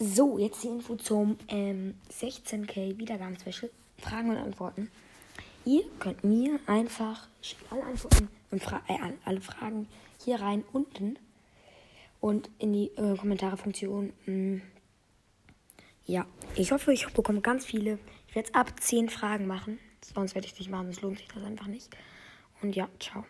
So, jetzt die Info zum ähm, 16k Wiedergabenspecial. Fragen und Antworten. Ihr könnt mir einfach alle Antworten und Fra äh, alle Fragen hier rein unten und in die äh, Kommentarefunktion. Hm. Ja, ich hoffe, ich bekomme ganz viele. Ich werde jetzt ab 10 Fragen machen. Sonst werde ich es nicht machen, es lohnt sich das einfach nicht. Und ja, ciao.